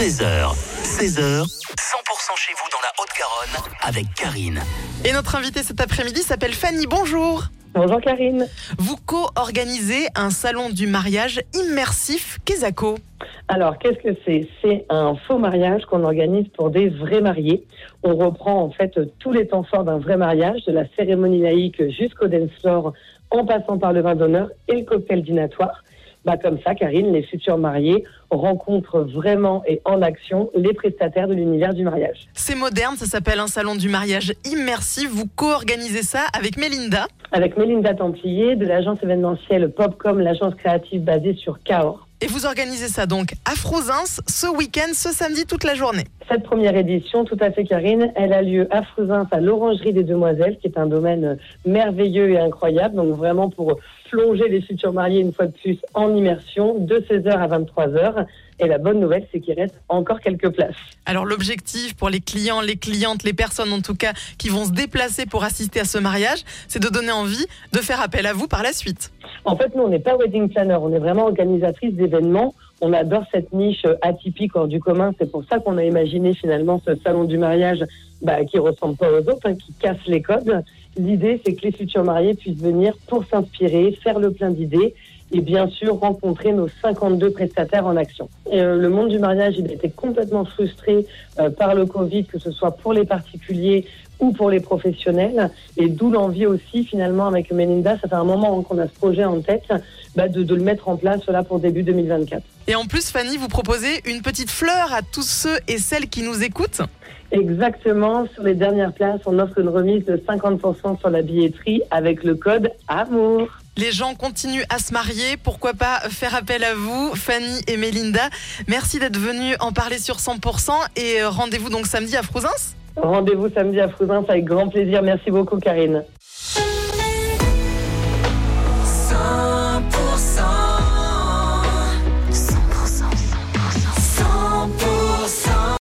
13h, 16h, 100% chez vous dans la Haute-Garonne avec Karine. Et notre invitée cet après-midi s'appelle Fanny. Bonjour. Bonjour Karine. Vous co-organisez un salon du mariage immersif Kezako. Alors, qu'est-ce que c'est? C'est un faux mariage qu'on organise pour des vrais mariés. On reprend en fait tous les temps forts d'un vrai mariage, de la cérémonie laïque jusqu'au dance floor, en passant par le vin d'honneur et le cocktail dînatoire. Bah, comme ça, Karine, les futurs mariés rencontrent vraiment et en action les prestataires de l'univers du mariage. C'est moderne, ça s'appelle un salon du mariage immersif. Vous co-organisez ça avec Mélinda. Avec Mélinda Templier de l'agence événementielle Popcom, l'agence créative basée sur Cahors. Et vous organisez ça donc à Frouzins ce week-end, ce samedi, toute la journée. Cette première édition, tout à fait Karine, elle a lieu à Frouzins, à l'Orangerie des Demoiselles, qui est un domaine merveilleux et incroyable. Donc vraiment pour plonger les futurs mariés une fois de plus en immersion de 16h à 23h. Et la bonne nouvelle, c'est qu'il reste encore quelques places. Alors l'objectif pour les clients, les clientes, les personnes en tout cas qui vont se déplacer pour assister à ce mariage, c'est de donner envie de faire appel à vous par la suite. En fait, nous, on n'est pas wedding planner, on est vraiment organisatrice d'événements. On adore cette niche atypique hors du commun. C'est pour ça qu'on a imaginé finalement ce salon du mariage bah, qui ressemble pas aux autres, hein, qui casse les codes. L'idée, c'est que les futurs mariés puissent venir pour s'inspirer, faire le plein d'idées et bien sûr rencontrer nos 52 prestataires en action. Euh, le monde du mariage, il a complètement frustré euh, par le Covid, que ce soit pour les particuliers ou pour les professionnels, et d'où l'envie aussi finalement avec Melinda, ça fait un moment qu'on a ce projet en tête, bah, de, le mettre en place pour début 2024. Et en plus, Fanny, vous proposez une petite fleur à tous ceux et celles qui nous écoutent Exactement, sur les dernières places, on offre une remise de 50% sur la billetterie avec le code AMOUR. Les gens continuent à se marier, pourquoi pas faire appel à vous, Fanny et Mélinda. Merci d'être venus en parler sur 100% et rendez-vous donc samedi à Frouzins Rendez-vous samedi à Frouzins avec grand plaisir. Merci beaucoup Karine.